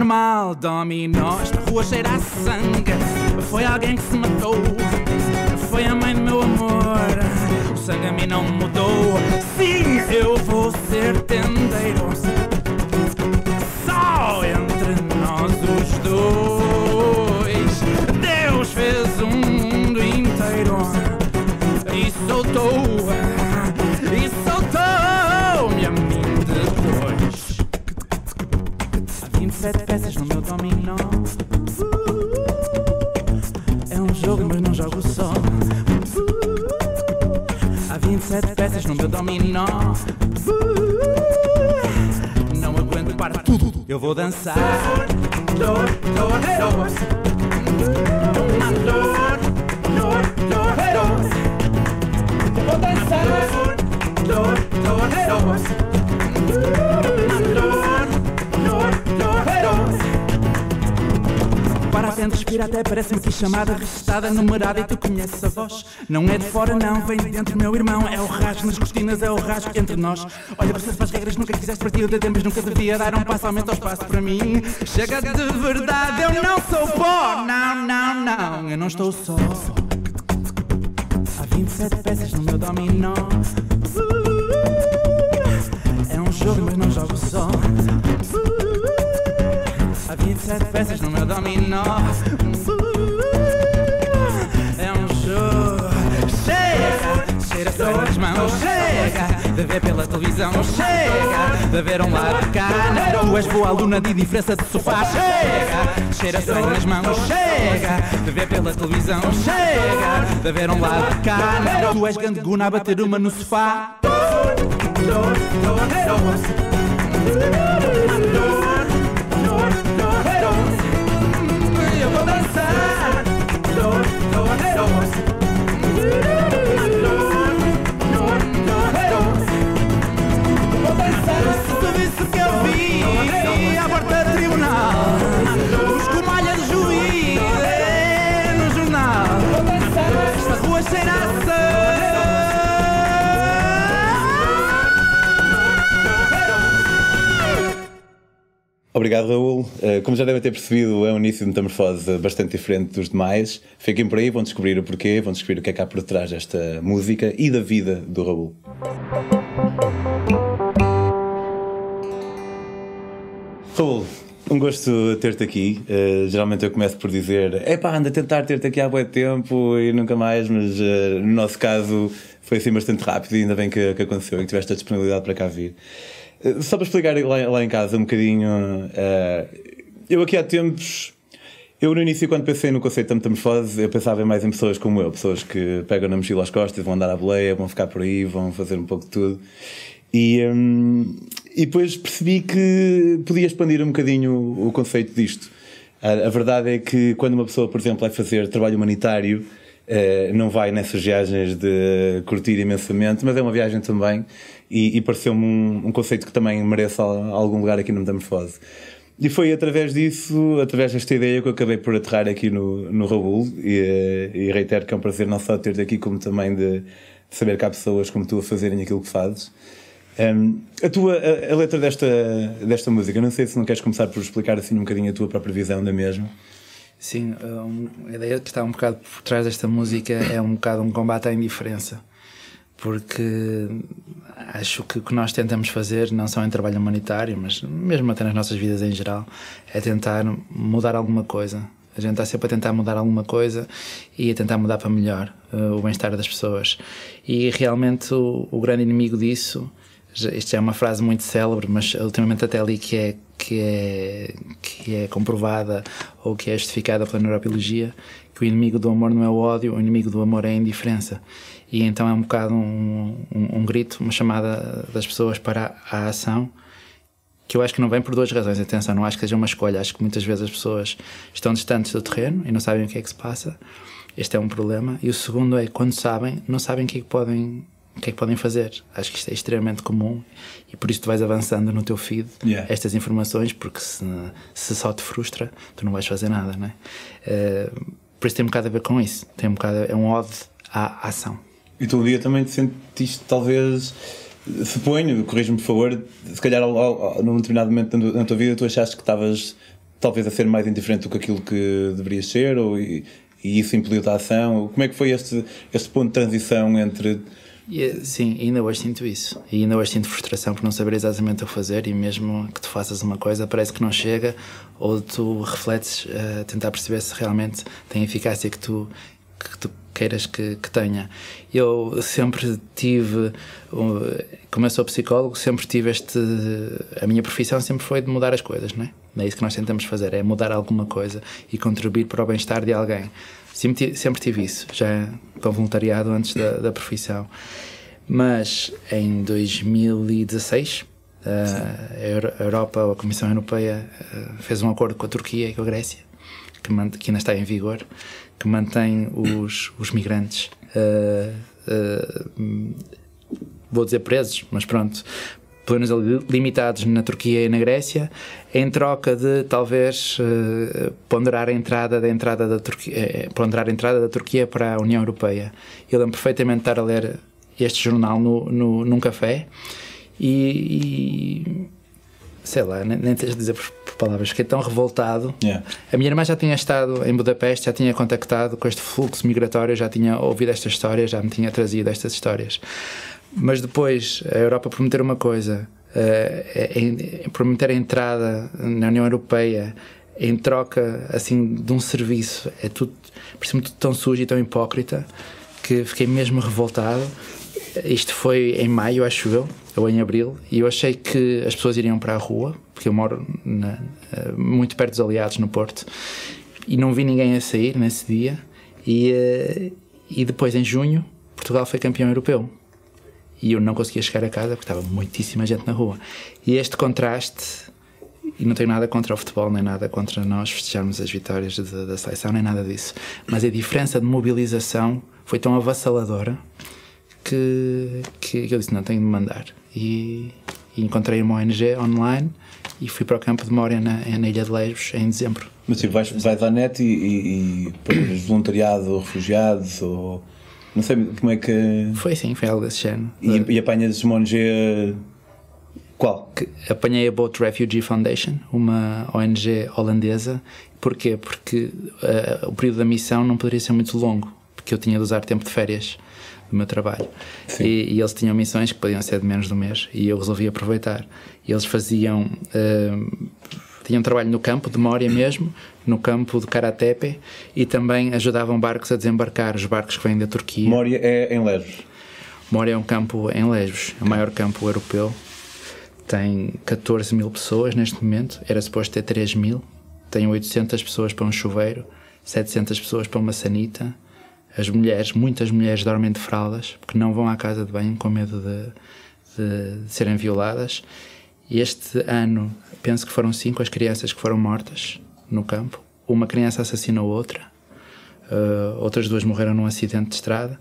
normal. Dominó, esta rua cheira a sangue. Foi alguém que se matou. Foi a mãe do meu amor. O sangue a mim não mudou. Sim, eu vou ser Não aguento para tudo. Eu vou dançar. Dor, dor, dor. Uma dor, dor, dor, dor. Vou dançar. Dor, dor, dor. Sente, respira até parece-me que chamada Restada, numerada e tu conheces a voz. Não é de fora não, vem de dentro meu irmão. É o rasgo nas cortinas, é o rasgo entre nós. Olha, você faz regras, nunca quiseste partir de tempos Nunca devia dar um passo, aumenta o espaço para mim. Chega de verdade, eu não sou pó Não, não, não, eu não estou só. Há 27 peças no meu dominó. É um jogo, mas não jogo só 27 peças no meu dominó. É um jogo. Chega! Cheira sangue nas mãos. Chega! De ver pela televisão. Chega! De ver um lado de cá. Tu és boa aluna de diferença de sofá. Chega! Cheira sangue nas mãos. Chega! De ver pela televisão. Chega! De ver um lado de cá. Tu és gandeguna a bater uma no sofá. Obrigado, Raul. Uh, como já devem ter percebido, é um início de metamorfose bastante diferente dos demais. Fiquem por aí, vão descobrir o porquê, vão descobrir o que é que há por trás desta música e da vida do Raul. Raul, um gosto ter-te aqui. Uh, geralmente eu começo por dizer: epá, anda a tentar ter-te aqui há bom tempo e nunca mais, mas uh, no nosso caso foi assim bastante rápido e ainda bem que, que aconteceu e que tiveste a disponibilidade para cá vir. Uh, só para explicar lá, lá, em casa um bocadinho, eu aqui há tempos. Eu no início, quando pensei no conceito da metamorfose, eu pensava mais em pessoas como eu, pessoas que pegam na mochila às costas, vão andar à boleia, vão ficar por aí, vão fazer um pouco de tudo. E, um, e depois percebi que podia expandir um bocadinho o, o conceito disto. A, a, verdade é que quando uma pessoa, por exemplo, vai fazer trabalho humanitário, eh, não vai nessas viagens de curtir imensamente, mas é uma viagem também e, e pareceu-me um, um, conceito que também merece algum lugar aqui no Metamorfose. E foi através disso, através desta ideia, que eu acabei por aterrar aqui no, no Raul e, e reitero que é um prazer não só ter-te aqui, como também de, de saber que há pessoas como tu a fazerem aquilo que fazes. Um, a tua a, a, letra desta, desta música, não sei se não queres começar por explicar assim um bocadinho a tua própria visão da mesma. Sim, um, a ideia que está um bocado por trás desta música é um bocado um combate à indiferença. Porque acho que o que nós tentamos fazer, não só em trabalho humanitário, mas mesmo até nas nossas vidas em geral, é tentar mudar alguma coisa. A gente está sempre a tentar mudar alguma coisa e a tentar mudar para melhor uh, o bem-estar das pessoas. E realmente o, o grande inimigo disso isto é uma frase muito célebre, mas ultimamente até ali que é, que é, que é comprovada ou que é justificada pela neurobiologia, que o inimigo do amor não é o ódio, o inimigo do amor é a indiferença. E então é um bocado um, um, um grito, uma chamada das pessoas para a ação, que eu acho que não vem por duas razões. Atenção, não acho que seja uma escolha, acho que muitas vezes as pessoas estão distantes do terreno e não sabem o que é que se passa. Este é um problema. E o segundo é, quando sabem, não sabem o que é que podem o que é que podem fazer. Acho que isto é extremamente comum e por isso tu vais avançando no teu feed yeah. estas informações, porque se, se só te frustra, tu não vais fazer nada, não é? Uh, por isso tem um bocado a ver com isso. Tem um bocado, é um ode à ação. E tu um dia também te sentiste talvez suponho, corrijo-me por favor, se calhar ao, ao, num determinado momento na tua vida tu achaste que estavas talvez a ser mais indiferente do que aquilo que deverias ser ou, e, e isso impediu a ação. Como é que foi este, este ponto de transição entre. Sim, ainda hoje sinto isso. E ainda hoje sinto frustração por não saber exatamente o que fazer. E mesmo que tu faças uma coisa, parece que não chega, ou tu refletes a tentar perceber se realmente tem eficácia que tu, que tu queiras que, que, tenha. Eu sempre tive, como eu sou psicólogo, sempre tive este. A minha profissão sempre foi de mudar as coisas, não é? É isso que nós tentamos fazer, é mudar alguma coisa e contribuir para o bem-estar de alguém. Sempre, sempre tive isso, já com voluntariado antes da, da profissão. Mas em 2016, a Europa, a Comissão Europeia, fez um acordo com a Turquia e com a Grécia, que ainda está em vigor, que mantém os, os migrantes. Uh, uh, vou dizer presos, mas pronto, pelo menos limitados na Turquia e na Grécia, em troca de talvez uh, ponderar a entrada da entrada da Turquia, ponderar a entrada da Turquia para a União Europeia. Eu lembro perfeitamente de estar a ler este jornal no, no, num café e, e sei lá, nem, nem tens de dizer palavras, fiquei tão revoltado. Yeah. A minha irmã já tinha estado em Budapeste, já tinha contactado com este fluxo migratório, já tinha ouvido estas histórias, já me tinha trazido estas histórias. Mas depois a Europa prometer uma coisa, uh, prometer a entrada na União Europeia em troca assim de um serviço, é tudo, parece-me tudo tão sujo e tão hipócrita que fiquei mesmo revoltado. Isto foi em maio, acho eu, ou em abril, e eu achei que as pessoas iriam para a rua, porque eu moro na, eh, muito perto dos aliados no Porto, e não vi ninguém a sair nesse dia. E, eh, e depois, em junho, Portugal foi campeão europeu e eu não conseguia chegar a casa porque estava muitíssima gente na rua. E este contraste, e não tenho nada contra o futebol, nem nada contra nós festejarmos as vitórias da seleção, nem nada disso, mas a diferença de mobilização foi tão avassaladora que, que eu disse: não, tenho de mandar. E, e encontrei uma ONG online e fui para o campo de Moria na, na Ilha de Lesbos em dezembro. Mas tipo, vais, vais à net e, e, e voluntariado, refugiados ou não sei como é que. Foi sim, foi algo desse género. E, e apanhas uma ONG. Qual? Que apanhei a Boat Refugee Foundation, uma ONG holandesa. Porquê? Porque uh, o período da missão não poderia ser muito longo, porque eu tinha de usar tempo de férias do meu trabalho. E, e, eles tinham missões que podiam ser de menos de um mês e eu resolvi aproveitar. E eles faziam. Uh, tinham trabalho no campo de Mória mesmo, no campo de Karatepe e também ajudavam barcos a desembarcar, os barcos que vêm da Turquia. Mória é em Lesbos? Mória é um campo em Lesbos, é o maior campo europeu. Tem 14 mil pessoas neste momento, era suposto ter 3 mil. Tem 800 pessoas para um chuveiro, 700 pessoas para uma sanita. As mulheres, muitas mulheres dormem de fraldas porque não vão à casa de banho com medo de, de, de serem violadas. E este ano, penso que foram cinco as crianças que foram mortas no campo. Uma criança assassinou outra, uh, outras duas morreram num acidente de estrada.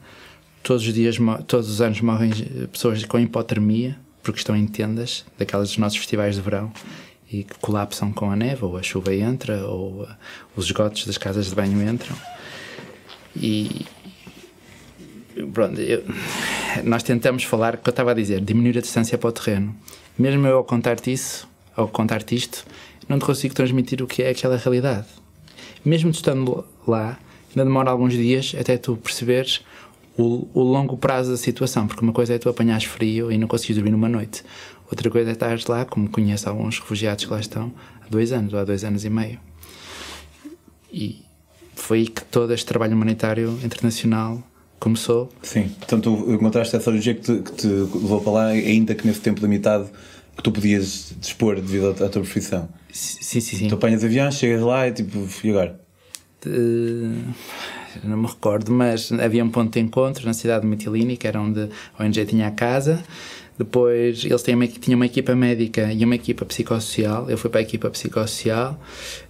Todos os dias, todos os anos morrem pessoas com hipotermia, porque estão em tendas, daquelas dos nossos festivais de verão, e que colapsam com a neve, ou a chuva entra, ou uh, os esgotos das casas de banho entram. E, pronto, eu, nós tentamos falar, o que eu estava a dizer, diminuir a distância para o terreno. Mesmo eu ao contar-te isso, ao contar-te isto, não te consigo transmitir o que é aquela realidade. Mesmo estando lá, ainda demora alguns dias até tu perceberes o, o, longo prazo da situação, porque uma coisa é tu apanhares frio e não conseguires dormir numa noite, outra coisa é estares lá, como conheço alguns refugiados que lá estão, há dois anos ou há dois anos e meio. E foi aí que todo este trabalho humanitário internacional começou. Sim, portanto, encontraste essa origem que te, que te levou para lá, ainda que nesse tempo limitado que tu podias dispor devido à, tua profissão. Sim, sim, sim. Tu apanhas avião, chegas lá e tipo, e agora? não me recordo, mas havia um ponto de encontro na cidade de Mitilini, que era onde a ONG tinha a casa. Depois eles têm uma, tinham uma equipa médica e uma equipa psicossocial. Eu fui para a equipa psicossocial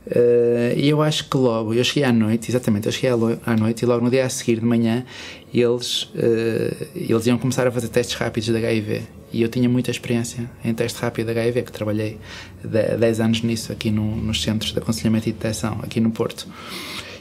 uh, e eu acho que logo, eu cheguei à noite, exatamente, eu cheguei à, noite e logo no dia a seguir de manhã eles, uh, eles iam começar a fazer testes rápidos de HIV. E eu tinha muita experiência em teste rápido de HIV, que trabalhei 10 anos nisso aqui no, nos centros de aconselhamento e detecção, aqui no Porto.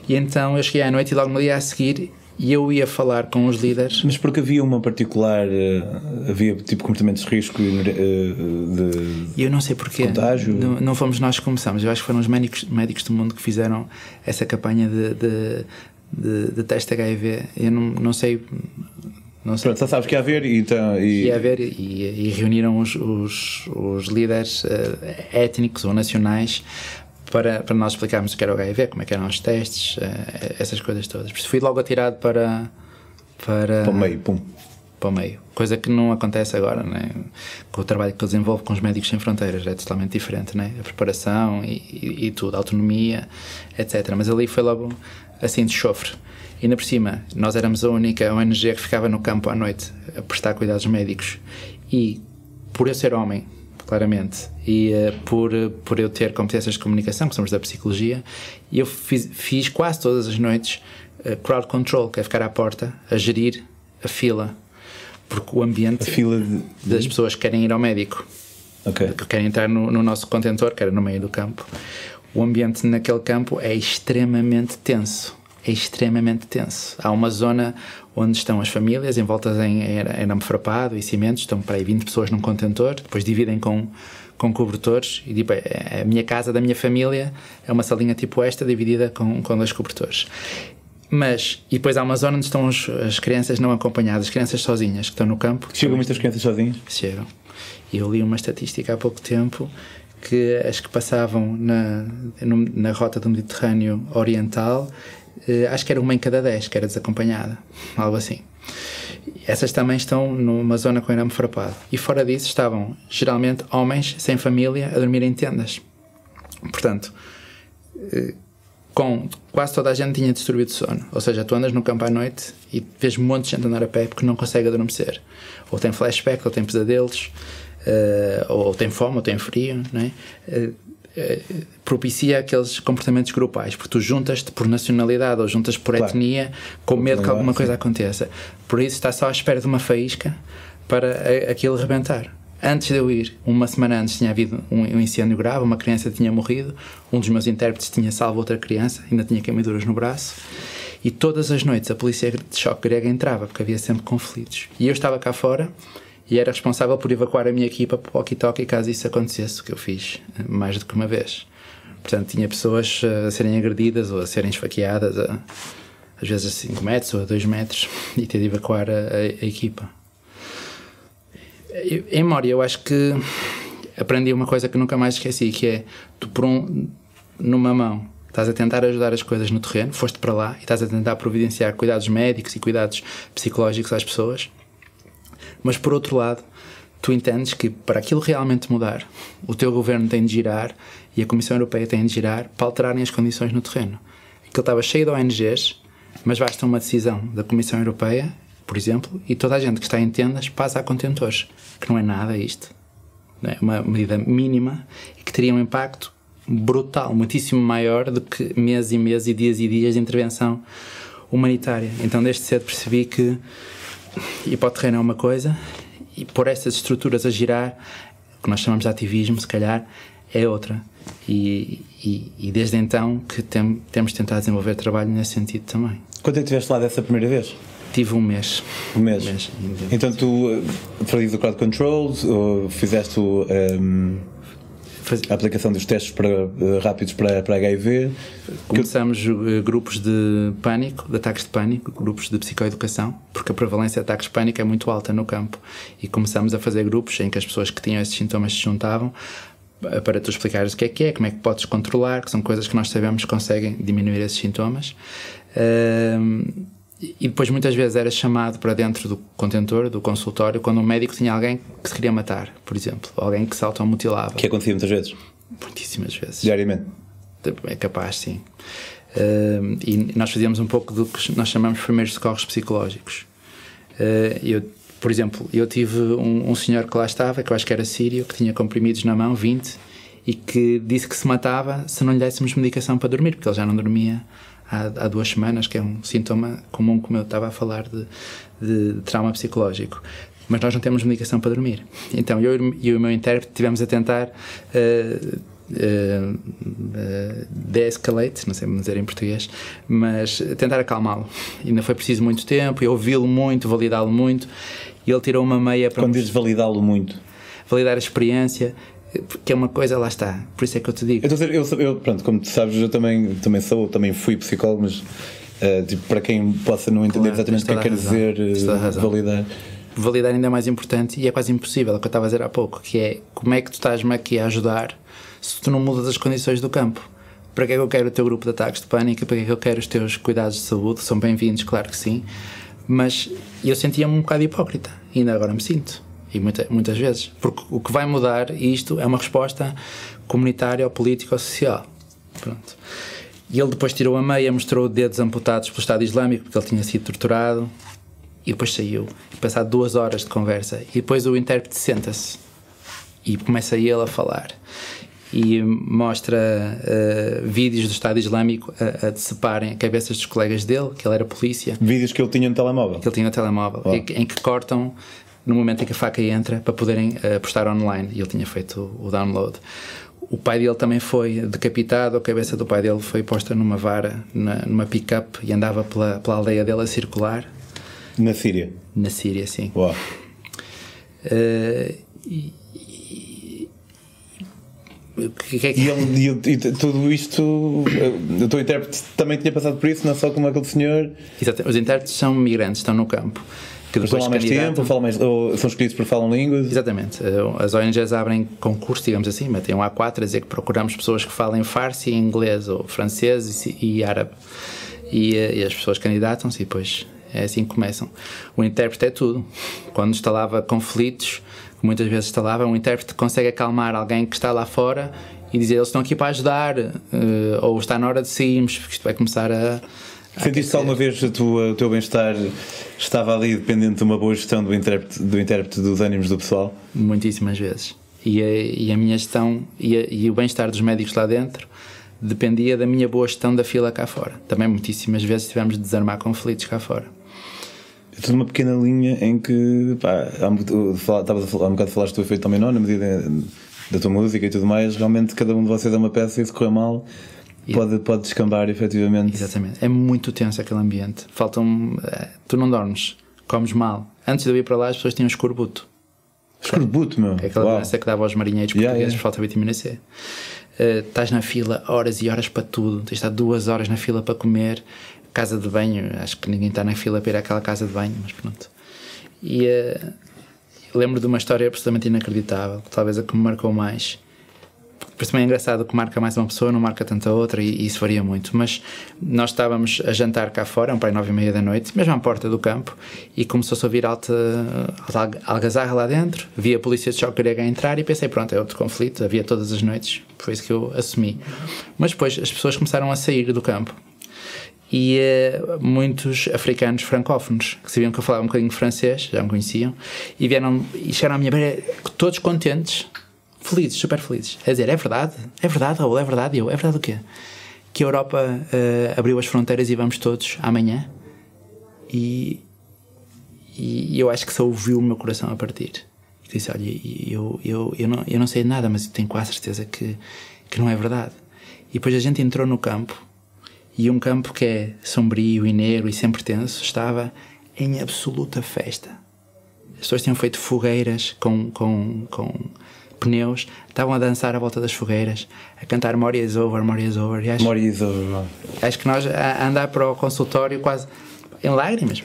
E então eu cheguei à noite e logo no dia a seguir e eu ia falar com os líderes. Mas porque havia uma particular. Uh, havia tipo comportamentos de risco uh, de. Eu não sei porquê. Contágio? Não, não fomos nós que começamos. Eu acho que foram os médicos, médicos do mundo que fizeram essa campanha de, de, de, de teste HIV. Eu não, não sei. Não sei. Pronto, só sabes que ia haver e então. E... Ia haver e, e reuniram os, os, os líderes uh, étnicos ou nacionais para, para nós explicarmos o que era o HIV, como é que eram os testes, uh, essas coisas todas. Por isso fui logo atirado para. Para, para o meio, pum. Para o meio. Coisa que não acontece agora, né? com o trabalho que eu desenvolvo com os Médicos Sem Fronteiras, é totalmente diferente, né? a preparação e, e, e tudo, a autonomia, etc. Mas ali foi logo assim de chofre. E ainda por cima, nós éramos a única ONG que ficava no campo à noite a prestar cuidados médicos. E por eu ser homem, claramente, e uh, por, por eu ter competências de comunicação, que somos da psicologia, eu fiz, fiz quase todas as noites uh, crowd control, que é ficar à porta a gerir a fila, porque o ambiente a fila de... das pessoas que querem ir ao médico, okay. que querem entrar no, no nosso contentor, que era no meio do campo, o ambiente naquele campo é extremamente tenso é extremamente tenso. Há uma zona onde estão as famílias, em volta em, em arame farpado e cimentos, estão para aí 20 pessoas num contentor, depois dividem com, com cobertores, e tipo, é, a minha casa da minha família é uma salinha tipo esta, dividida com, com dois cobertores. Mas, e depois há uma zona onde estão os, as crianças não acompanhadas, as crianças sozinhas, que estão no campo. Chegam muitas crianças sozinhas? Chegam. E eu li uma estatística há pouco tempo que as que passavam na, na rota do Mediterrâneo Oriental acho que era uma em cada dez que era desacompanhada, algo assim. Essas também estão numa zona com arame farpado. E fora disso estavam, geralmente, homens sem família a dormir em tendas. Portanto, uh, com quase toda a gente tinha distúrbio de sono. Ou seja, tu andas no campo à noite e vês um monte de gente andar a pé porque não consegue adormecer. Ou tem flashback, ou tem pesadelos, uh, ou tem fome, ou tem frio, não é? Eh, propicia aqueles comportamentos grupais, porque tu juntas-te por nacionalidade ou juntas por claro. etnia com medo que alguma coisa aconteça. Por isso está só à espera de uma faísca para aquilo rebentar. Antes de eu ir, uma semana antes tinha havido um incêndio grave, uma criança tinha morrido, um dos meus intérpretes tinha salvo outra criança, ainda tinha queimaduras no braço. E todas as noites a polícia de choque grega entrava, porque havia sempre conflitos. E eu estava cá fora e era responsável por evacuar a minha equipa para o walkie-talkie caso isso acontecesse, o que eu fiz eh, mais do que uma vez. Portanto, tinha pessoas eh, a serem agredidas ou a serem esfaqueadas, a, às vezes a 5 metros ou a 2 metros, e ter de evacuar a, a, a equipa. Em memória, eu acho que aprendi uma coisa que nunca mais esqueci, que é, tu por um, numa mão, estás a tentar ajudar as coisas no terreno, foste para lá e estás a tentar providenciar cuidados médicos e cuidados psicológicos às pessoas, mas por outro lado, tu entendes que para aquilo realmente mudar, o teu governo tem de girar e a Comissão Europeia tem de girar para alterarem as condições no terreno. Aquilo estava cheio de ONGs, mas basta uma decisão da Comissão Europeia, por exemplo, e toda a gente que está em tendas passa a contentores, que não é nada isto. É uma medida mínima e que teria um impacto brutal, muitíssimo maior do que meses e meses e dias e dias de intervenção humanitária. Então, desde cedo percebi que ir para o terreno é uma coisa e pôr essas estruturas a girar, que nós chamamos de ativismo, se calhar, é outra. E, e, e desde então que tem, temos tentado desenvolver trabalho nesse sentido também. Quando é que estiveste lá dessa primeira vez? Tive um mês. Um mês? Um mês então tu uh, fazes o crowd control, ou fizeste o... Um a aplicação dos testes para, uh, rápidos para, para HIV. Começamos uh, grupos de pânico, de ataques de pânico, grupos de psicoeducação, porque a prevalência de ataques de pânico é muito alta no campo. E começamos a fazer grupos em que as pessoas que tinham esses sintomas se juntavam uh, para tu explicares o que é que é, como é que podes controlar, que são coisas que nós sabemos que conseguem diminuir esses sintomas. Uh, e depois muitas vezes era chamado para dentro do contentor, do consultório, quando um médico tinha alguém que se queria matar, por exemplo, alguém que se automutilava. Que acontecia muitas vezes? Muitíssimas vezes. Diariamente? É capaz, sim. Uh, e nós fazíamos um pouco do que nós chamamos de primeiros socorros psicológicos. Uh, eu, por exemplo, eu tive um, um, senhor que lá estava, que eu acho que era sírio, que tinha comprimidos na mão, 20, e que disse que se matava se não lhe dessemos medicação para dormir, porque ele já não dormia há, há, duas semanas, que é um sintoma comum, como eu estava a falar, de, de, trauma psicológico. Mas nós não temos medicação para dormir. Então eu e o meu intérprete tivemos a tentar uh, uh, uh, de-escalate, não sei dizer em português, mas tentar acalmá-lo. Ainda foi preciso muito tempo, eu ouvi-lo muito, validá-lo muito, e ele tirou uma meia para. Quando dizes validá-lo muito? Validar a experiência, que é uma coisa, lá está. Por isso é que eu te digo. Eu, dizer, eu, eu, pronto, como tu sabes, eu também, também sou, também fui psicólogo, mas uh, tipo, para quem possa não entender claro, exatamente o que é que quer dizer uh, validar. Validar ainda é mais importante e é quase impossível, é o que eu estava a dizer há pouco, que é como é que tu estás-me aqui a ajudar se tu não mudas as condições do campo. Para que é que eu quero o teu grupo de ataques de pânico? Para que é que eu quero os teus cuidados de saúde? São bem-vindos, claro que sim. Mas eu sentia-me um bocado hipócrita, ainda agora me sinto e muita, muitas vezes. Porque o que vai mudar isto é uma resposta comunitária ou política ou social. Pronto. E ele depois tirou a meia, mostrou dedos amputados pelo Estado Islâmico, porque ele tinha sido torturado, e depois saiu. E passado duas horas de conversa, e depois o intérprete senta-se e começa ele a falar. E mostra uh, vídeos do Estado Islâmico a, a deceparem cabeças dos colegas dele, que ele era polícia. Vídeos que ele tinha no telemóvel. Que ele tinha no telemóvel, oh. em, em que cortam no momento em que a faca entra para poderem uh, postar online e ele tinha feito o, download. O pai dele também foi decapitado, a cabeça do pai dele foi posta numa vara, na, numa pick-up e andava pela, pela aldeia dele a circular. Na Síria? Na Síria, sim. Uau. Uh, e, que, que é que... E, ele, e, e, tudo isto, o teu intérprete também tinha passado por isso, não só como aquele senhor. Exato, os intérpretes são migrantes, estão no campo que depois falam mais tempo, falam mais, ou são escolhidos por falam línguas? Exatamente. Eh, as ONGs abrem concurso, digamos assim, mas tem um A4 a dizer que procuramos pessoas que falem farsi, inglês ou francês e, e árabe. E, eh, e, as pessoas candidatam-se e depois é assim que começam. O intérprete é tudo. Quando instalava conflitos, muitas vezes instalava, um intérprete consegue acalmar alguém que está lá fora e dizer eles estão aqui para ajudar, uh, ou está na hora de sairmos, porque isto vai começar a Sentiste alguma vez o teu bem-estar estava ali dependente de uma boa gestão do intérprete, do intérprete dos ânimos do pessoal? Muitíssimas vezes. E a, e a minha gestão e, a, e o bem-estar dos médicos lá dentro dependia da minha boa gestão da fila cá fora. Também muitíssimas vezes tivemos de desarmar conflitos cá fora. Estou numa pequena linha em que, pá, há, estavas a falar, há um bocado falaste do efeito também não, na medida da tua música e tudo mais, realmente cada um de vocês é uma peça e se correr mal pode, pode descambar efetivamente. Exatamente. É muito tenso aquele ambiente. Faltam. Eh, tu não dormes, comes mal. Antes de eu ir para lá, as pessoas tinham escorbuto. Escorbuto, meu. É aquela Uau. doença que dava aos marinheiros portugueses yeah, yeah. por falta de vitamina C. Uh, estás na fila horas e horas para tudo. Tens de estar duas horas na fila para comer. Casa de banho, acho que ninguém está na fila para ir àquela casa de banho, mas pronto. E uh, lembro de uma história absolutamente inacreditável, talvez a que me marcou mais por também é engraçado que marca mais uma pessoa, não marca tanta outra, e, e isso varia muito. Mas nós estávamos a jantar cá fora, um pai nove e meia da noite, mesmo à porta do campo, e começou-se a ouvir alta, alta algazarra lá dentro. Vi a polícia de choque grega entrar e pensei, pronto, é outro conflito, havia todas as noites, foi isso que eu assumi. Mas depois as pessoas começaram a sair do campo e uh, muitos africanos francófonos que sabiam que eu falava um bocadinho francês, já me conheciam, e vieram e chegaram à minha beira todos contentes felizes, super felizes. É dizer, é verdade, é verdade, Raul, é verdade. Eu, é verdade o quê? Que a Europa uh, abriu as fronteiras e vamos todos amanhã. E, e eu acho que só ouviu o meu coração a partir. E disse: Olha, eu, eu, eu, não, eu não sei nada, mas tenho quase certeza que, que não é verdade. E depois a gente entrou no campo, e um campo que é sombrio e negro e sempre tenso estava em absoluta festa. As pessoas tinham feito fogueiras com, com, com pneus, estavam a dançar à volta das fogueiras, a cantar More is over, More is over. E acho, More is over. Acho que nós a andar para o consultório quase em lágrimas.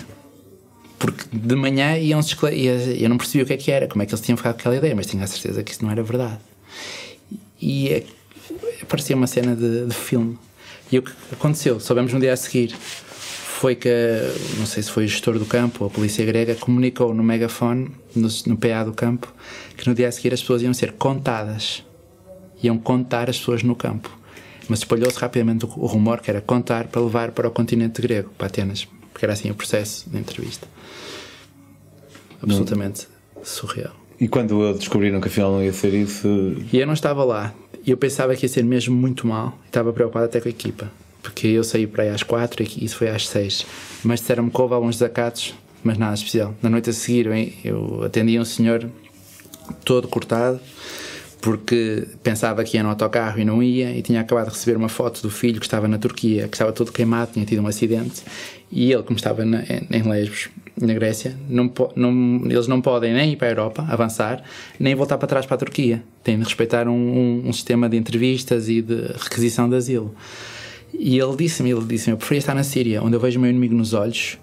Porque de manhã iam-se eu não percebia o que é que era, como é que eles tinham ficado com aquela ideia, mas tinha a certeza que isso não era verdade. E parecia uma cena de, de filme. E o que aconteceu? Soubemos no dia a seguir foi que, não sei se foi o gestor do campo ou a polícia grega, comunicou no megafone, no, no PA do campo, que no dia a seguir as pessoas iam ser contadas. Iam contar as pessoas no campo. Mas espalhou-se rapidamente o, rumor que era contar para levar para o continente grego, para Atenas, porque era assim o processo de entrevista. Absolutamente não. surreal. E quando descobriram que afinal não ia ser isso? E eu não estava lá. E eu pensava que ia ser mesmo muito mal. Estava preocupado até com a equipa porque eu saí para aí às quatro e isso foi às seis. Mas disseram-me que houve alguns desacatos, mas nada especial. Na noite a seguir eu atendi um senhor todo cortado, porque pensava que ia no autocarro e não ia, e tinha acabado de receber uma foto do filho que estava na Turquia, que estava todo queimado, tinha tido um acidente, e ele, como estava na, em Lesbos, na Grécia, não, não, eles não podem nem ir para a Europa, avançar, nem voltar para trás para a Turquia. Têm de respeitar um, um, um sistema de entrevistas e de requisição de asilo. E ele disse-me, ele disse-me, eu preferia estar na Síria, onde eu vejo o meu inimigo nos olhos,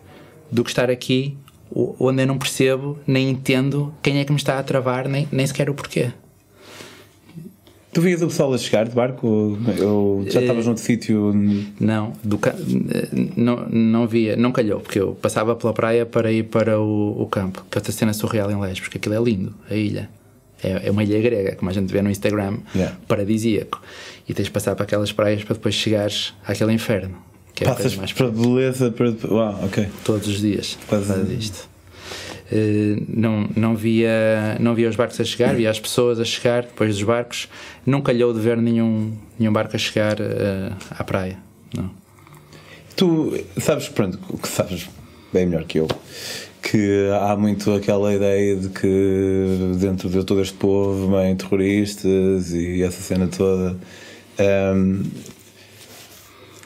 do que estar aqui, onde eu não percebo, nem entendo quem é que me está a travar, nem, nem sequer o porquê. Tu vias o pessoal a chegar de barco ou, já estavas uh, noutro sítio? Não, do, não, não via, não calhou, porque eu passava pela praia para ir para o, o campo, que é outra cena surreal em Lesbos, porque aquilo é lindo, a ilha. É, é uma ilha grega, como a gente vê no Instagram, yeah. paradisíaco. E tens de passar para aquelas praias para depois chegares àquele inferno. Que é Passas mais para beleza, para. Uau, ok. Todos os dias. Faz isto. Uh, não, não, via, não via os barcos a chegar, via as pessoas a chegar depois dos barcos. Não calhou de ver nenhum, nenhum barco a chegar uh, à praia. Não. Tu sabes, pronto, o que sabes bem melhor que eu, que há muito aquela ideia de que dentro de todo este povo vêm terroristas e essa cena toda. Um,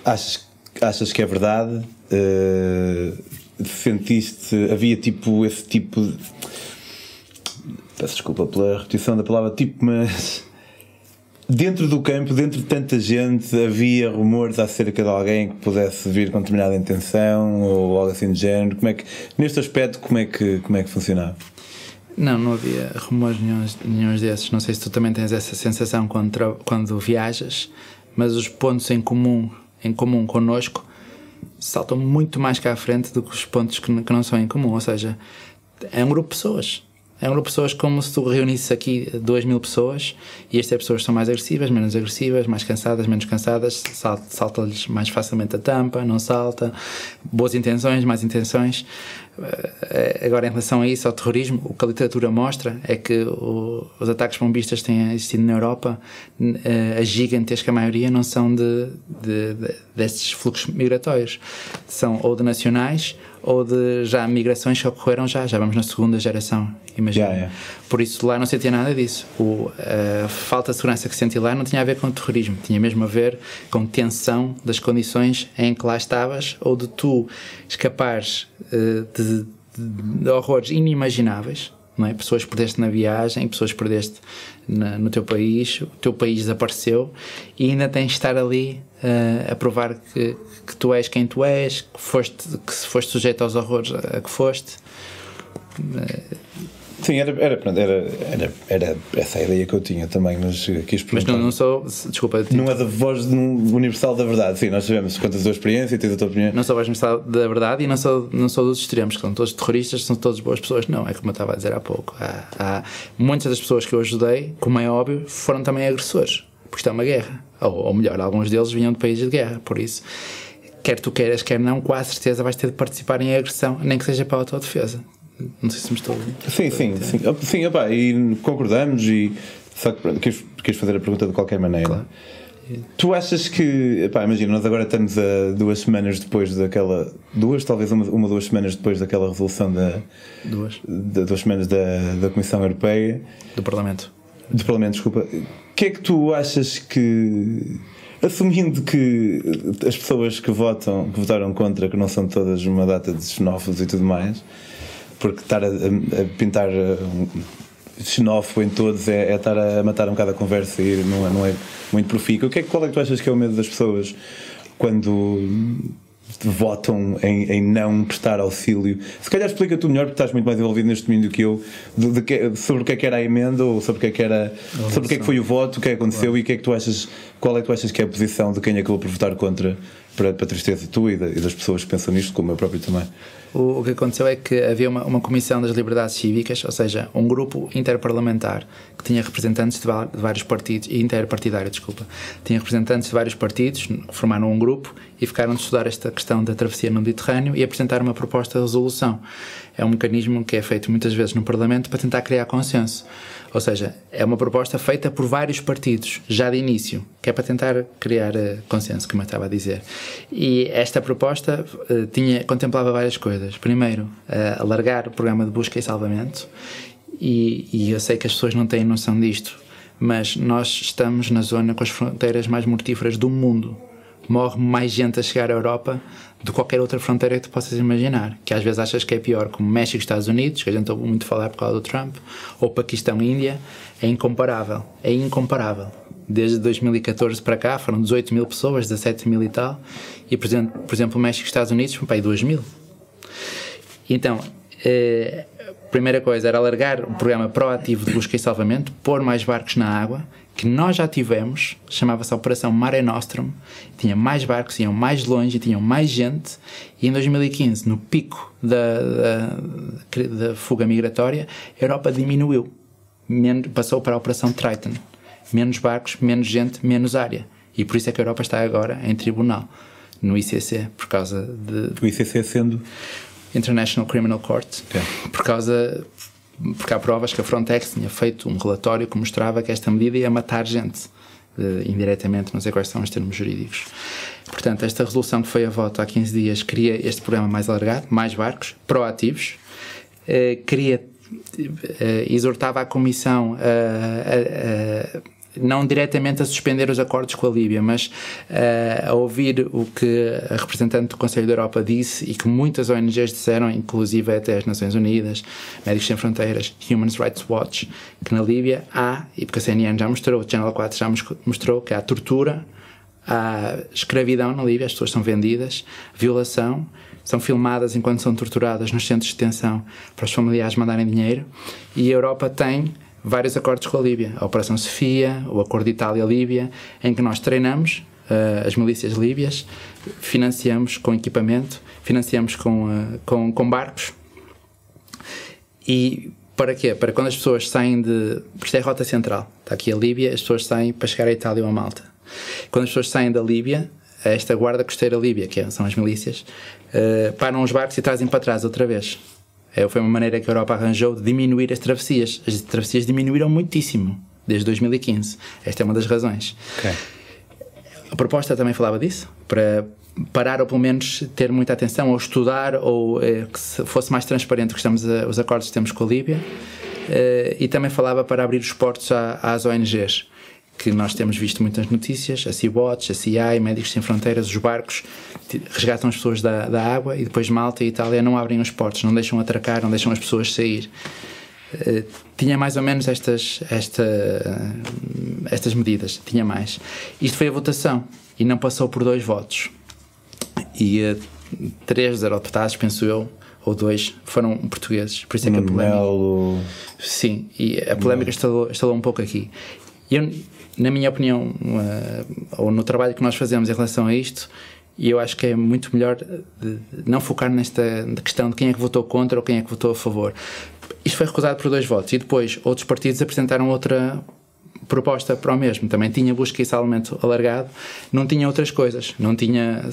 achas, achas que é verdade? Uh, sentiste, havia tipo esse tipo. De, peço desculpa pela repetição da palavra tipo, mas dentro do campo, dentro de tanta gente, havia rumores acerca de alguém que pudesse vir com determinada intenção ou algo assim de género. Como é que, neste aspecto, como é que, como é que funcionava? Não, não havia rumores nenhums desses. Não sei se tu também tens essa sensação quando, quando viajas, mas os pontos em comum, em comum connosco saltam muito mais cá à frente do que os pontos que, que não são em comum. Ou seja, é um grupo de pessoas. É um grupo de pessoas como se tu reunisses aqui 2 mil pessoas e estas pessoas são mais agressivas, menos agressivas, mais cansadas, menos cansadas, salta-lhes mais facilmente a tampa, não salta, boas intenções, más intenções. Eh, agora, em relação a isso, ao terrorismo, o que a literatura mostra é que o, os ataques bombistas que têm existido na Europa, eh, a gigantesca maioria não são de, de, de, destes fluxos migratórios. São ou de nacionais ou de já migrações que ocorreram já, já vamos na segunda geração, imagina. Yeah, yeah. Por isso lá não sentia nada disso. O, a falta de segurança que senti lá não tinha a ver com o terrorismo, tinha mesmo a ver com tensão das condições em que lá estavas ou de tu escapares uh, de, de, horrores inimagináveis não é? Pessoas perdeste na viagem, pessoas perdeste na, no teu país, o teu país desapareceu e ainda tens de estar ali uh, a provar que, que tu és quem tu és, que, foste, que foste sujeito aos horrores a, a que foste. Uh, Sim, era, era, era, era, era essa a ideia que eu tinha também, mas quis perguntar. Mas não, não sou, desculpa. Tipo, não é da voz universal da verdade, sim, nós sabemos, contas a tua experiência e tens a tua opinião. Não sou a voz universal da verdade e não sou, não sou dos extremos, que são todos terroristas, são todas boas pessoas, não, é como eu estava a dizer há pouco. Há, há muitas das pessoas que eu ajudei, como é óbvio, foram também agressores, porque isto é uma guerra, ou, ou melhor, alguns deles vinham de países de guerra, por isso quer tu queiras, quer não, com a certeza vais ter de participar em agressão, nem que seja para a autodefesa. Não sei se me estou. Sim, sim, sim. Sim, opa, e concordamos e só que queres fazer a pergunta de qualquer maneira. Claro. Tu achas que, epá, imagina, nós agora estamos a duas semanas depois daquela. Duas, talvez uma, uma duas semanas depois daquela resolução da. Duas. De, duas semanas da, da Comissão Europeia. Do Parlamento. Do Parlamento, desculpa. O que é que tu achas que. Assumindo que as pessoas que votam, que votaram contra, que não são todas uma data de xenófobos e tudo mais, porque estar a, a pintar uh, xenófobo em todos é, é, estar a matar um bocado a conversa e não é, não é muito profícuo. O que é, qual é que tu achas que é o medo das pessoas quando votam em, em, não prestar auxílio. Se calhar explica tu melhor, porque estás muito mais envolvido neste domínio do que eu, de, de que, sobre o que é que era a emenda ou sobre o que é que era. sobre o que é que foi o voto, o que é que aconteceu claro. e o que é que tu achas. Qual é que tu achas que é a posição de quem acabou por votar contra para, para a tristeza tua e, e das pessoas que pensam nisto, como eu próprio também? O, o, que aconteceu é que havia uma, uma comissão das liberdades cívicas, ou seja, um grupo interparlamentar que tinha representantes de, de vários partidos, interpartidário, desculpa, tinha representantes de vários partidos, formaram um grupo e ficaram de estudar esta questão da travessia no Mediterrâneo e apresentar uma proposta de resolução. É um mecanismo que é feito muitas vezes no Parlamento para tentar criar consenso. Ou seja, é uma proposta feita por vários partidos, já de início, que é para tentar criar uh, consenso, como eu estava a dizer. E esta proposta uh, tinha, contemplava várias coisas. Primeiro, uh, alargar o programa de busca e salvamento, e, e eu sei que as pessoas não têm noção disto, mas nós estamos na zona com as fronteiras mais mortíferas do mundo. Morre mais gente a chegar à Europa que qualquer outra fronteira que tu possas imaginar. Que às vezes achas que é pior, como México e Estados Unidos, que a gente ouve muito falar por causa do Trump, ou Paquistão e Índia, é incomparável. É incomparável. Desde 2014 para cá foram 18 mil pessoas, 17 mil e tal, e por exemplo, por exemplo México e Estados Unidos para aí 2 mil. Então, eh, primeira coisa era alargar o programa proativo de busca e salvamento, pôr mais barcos na água, que nós já tivemos, chamava-se Operação Mare Nostrum, tinha mais barcos, iam mais longe, tinham mais gente, e em 2015, no pico da, da, da fuga migratória, a Europa diminuiu, passou para a Operação Triton. Menos barcos, menos gente, menos área. E por isso é que a Europa está agora em tribunal, no ICC, por causa de. O ICC sendo? International Criminal Court, okay. por causa porque há provas que a Frontex tinha feito um relatório que mostrava que esta medida ia matar gente uh, indiretamente, não sei quais são os termos jurídicos. Portanto, esta resolução que foi a voto há 15 dias cria este programa mais alargado, mais barcos, proativos, uh, queria, uh, exortava a Comissão a não diretamente a suspender os acordos com a Líbia, mas uh, a ouvir o que a representante do Conselho da Europa disse e que muitas ONGs disseram, inclusive até as Nações Unidas, Médicos Sem Fronteiras, Human Rights Watch, que na Líbia há, e porque a CNN já mostrou, o Channel 4 já mostrou que há tortura, há escravidão na Líbia, as pessoas são vendidas, violação, são filmadas enquanto são torturadas nos centros de detenção para os familiares mandarem dinheiro, e a Europa tem vários acordos com a Líbia. A Operação Sofia, o Acordo Itália-Líbia, em que nós treinamos uh, as milícias líbias, financiamos com equipamento, financiamos com, uh, com, com barcos. E para quê? Para quando as pessoas saem de. Isto é a rota central. Está aqui a Líbia, as pessoas saem para chegar à Itália ou a Malta. Quando as pessoas saem da Líbia, esta guarda costeira líbia, que é, são as milícias, uh, param os barcos e trazem para trás outra vez. É, foi uma maneira que a Europa arranjou de diminuir as travessias. As travessias diminuíram muitíssimo desde 2015. Esta é uma das razões. Okay. A proposta também falava disso, para parar ou pelo menos ter muita atenção, ou estudar, ou eh, que fosse mais transparente que estamos a, os acordos que temos com a Líbia. Eh, e também falava para abrir os portos às ONGs que nós temos visto muitas notícias, a Sea-Watch, a CI, Médicos Sem Fronteiras, os barcos resgatam as pessoas da, da água e depois Malta e Itália não abrem os portos, não deixam atracar, não deixam as pessoas sair. Uh, tinha mais ou menos estas, esta, uh, estas medidas, tinha mais. Isto foi a votação e não passou por dois votos. E uh, três dos eurodeputados, penso eu, ou dois, foram portugueses. Por isso é que a polémica. Melo... Sim, e a polémica instalou, instalou um pouco aqui. Eu, na minha opinião, uh, ou no trabalho que nós fazemos em relação a isto, e eu acho que é muito melhor não focar nesta questão de quem é que votou contra ou quem é que votou a favor. Isto foi recusado por dois votos e depois outros partidos apresentaram outra proposta para o mesmo. Também tinha busca e salvamento alargado, não tinha outras coisas. Não tinha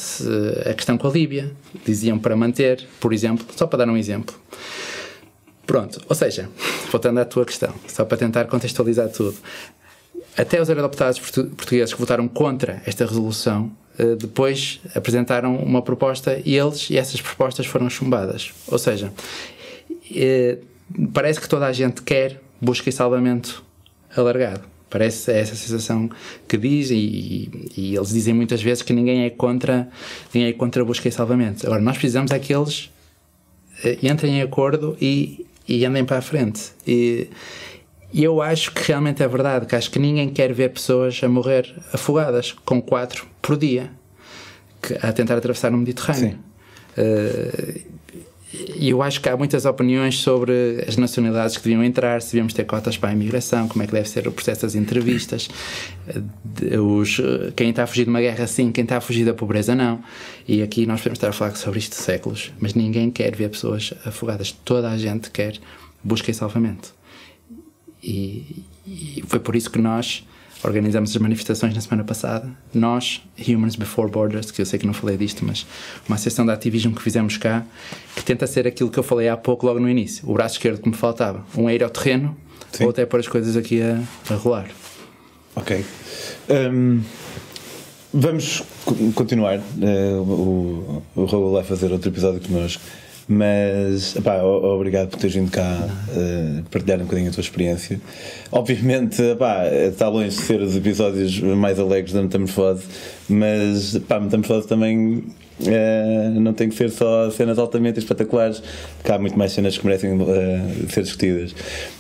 a questão com a Líbia. Diziam para manter, por exemplo, só para dar um exemplo. Pronto, ou seja, voltando à tua questão, só para tentar contextualizar tudo até os eurodeputados portugueses que votaram contra esta resolução eh, depois apresentaram uma proposta e eles e essas propostas foram chumbadas. Ou seja, eh, parece que toda a gente quer busca e salvamento alargado. Parece essa sensação que diz e, e, eles dizem muitas vezes que ninguém é contra ninguém é contra busca e salvamento. Agora nós precisamos é que eles eh, entrem em acordo e, e andem para a frente. E, e eu acho que realmente é verdade, que acho que ninguém quer ver pessoas a morrer afogadas, com quatro por dia, que, a tentar atravessar o Mediterrâneo. Uh, e eu acho que há muitas opiniões sobre as nacionalidades que deviam entrar, se devíamos ter cotas para a imigração, como é que deve ser o processo das entrevistas, os, quem está a fugir de uma guerra sim, quem está a fugir da pobreza não. E aqui nós podemos estar a falar sobre isto séculos, mas ninguém quer ver pessoas afogadas. Toda a gente quer busca e salvamento. E, e foi por isso que nós organizamos as manifestações na semana passada. Nós, Humans Before Borders, que eu sei que não falei disto, mas uma sessão de ativismo que fizemos cá, que tenta ser aquilo que eu falei há pouco, logo no início: o braço esquerdo que me faltava, um aero ao terreno, Sim. ou até pôr as coisas aqui a, a rolar. Ok. Um, vamos continuar. Uh, o, o Raul vai fazer outro episódio connosco Mas epá, obrigado por teres vindo cá uh, partilhar um bocadinho a tua experiência. Obviamente, epá, está longe de ser os episódios mais alegres da Metamorfose, mas epá, Metamorfose também Uh, não tem que ser só cenas altamente espetaculares, porque há muito mais cenas que merecem uh, ser discutidas.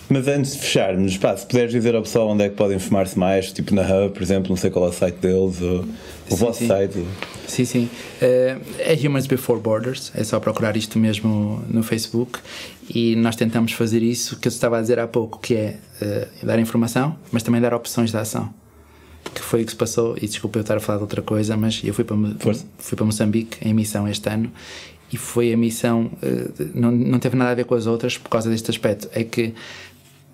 Mas antes de fecharmos, pá, se puderes dizer ao pessoal onde é que podem informar-se mais, tipo na Hub, por exemplo, não sei qual é o site deles, ou o vosso sim. site. Sim, sim. Uh, é Humans Before Borders, é só procurar isto mesmo no Facebook e nós tentamos fazer isso que eu estava a dizer há pouco, que é dar informação, mas também dar opções de ação que foi o que se passou, e desculpa eu estar a falar de outra coisa, mas eu fui para, fui para Moçambique em missão este ano e foi a missão, eh, não, não teve nada a ver com as outras por causa deste aspecto. É que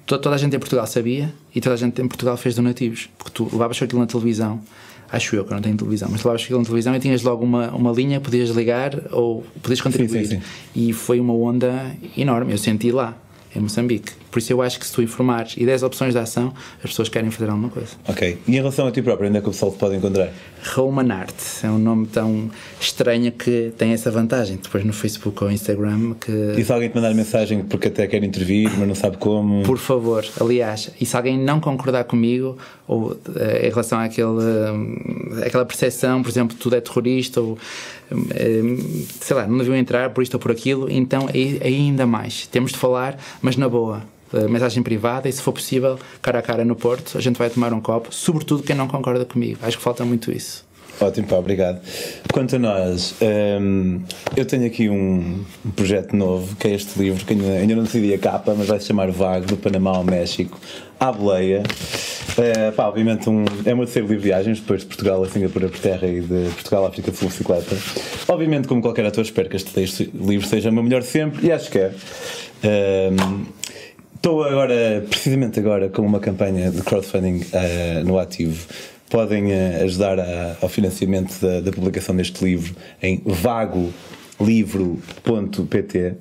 toda a gente em Portugal sabia e toda a gente em Portugal fez donativos, porque tu levavas aquilo na televisão. Acho eu que eu não tenho televisão, mas levavas aquilo na televisão e tinhas logo uma, uma linha, podias ligar ou podias contribuir. Sim, sim, sim. E foi uma onda enorme, eu senti lá em Moçambique. Por isso eu acho que se tu informares e des opções de ação, as pessoas querem fazer alguma coisa. Ok. E em relação a ti próprio, onde é que o pessoal te pode encontrar? Roman Art. É um nome tão estranho que tem essa vantagem. Depois no Facebook ou Instagram que... E se alguém te mandar mensagem porque até quer intervir, mas não sabe como? Por favor, aliás, e se alguém não concordar comigo ou uh, em relação àquele, uh, àquela percepção, por exemplo, tudo é terrorista ou uh, sei lá, não deviam entrar por isto ou por aquilo, então é ainda mais. Temos de falar, mas na boa mensagem privada e se for possível, cara a cara no Porto, a gente vai tomar um copo, sobretudo quem não concorda comigo. Acho que falta muito isso. Ótimo, pá, obrigado. Quanto a nós, um, eu tenho aqui um, projeto novo, que é este livro, que ainda, ainda não decidi a capa, mas vai se chamar Vago, do Panamá ao México, à boleia. Uh, pá, obviamente um, é uma terceiro livro de viagens, depois de Portugal a Singapura por terra e de Portugal à África Sul bicicleta. Obviamente, como qualquer ator, espero que este livro seja o meu melhor sempre, e acho que é. Um, Estou agora, precisamente agora, com uma campanha de crowdfunding uh, no ativo. Podem uh, ajudar a, ao financiamento da, da, publicação deste livro em vagolivro.pt.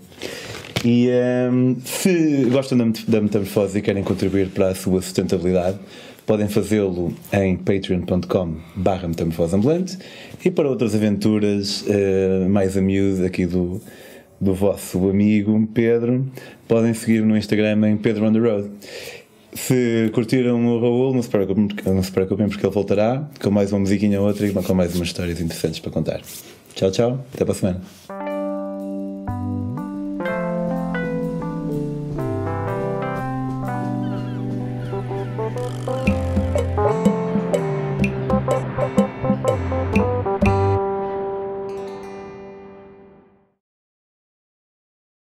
E um, ehm, se gostam da, metamorfose e querem contribuir para a sua sustentabilidade, podem fazê-lo em patreon.com barra metamorfoseambulante e para outras aventuras uh, mais a miúdo aqui do, do vosso amigo Pedro, podem seguir no Instagram em Pedro on the Road. Se curtiram o Raul, não se, preocupem, não se preocupem porque ele voltará com mais uma musiquinha ou outra e com mais umas histórias interessantes para contar. Tchau, tchau. Até para a semana.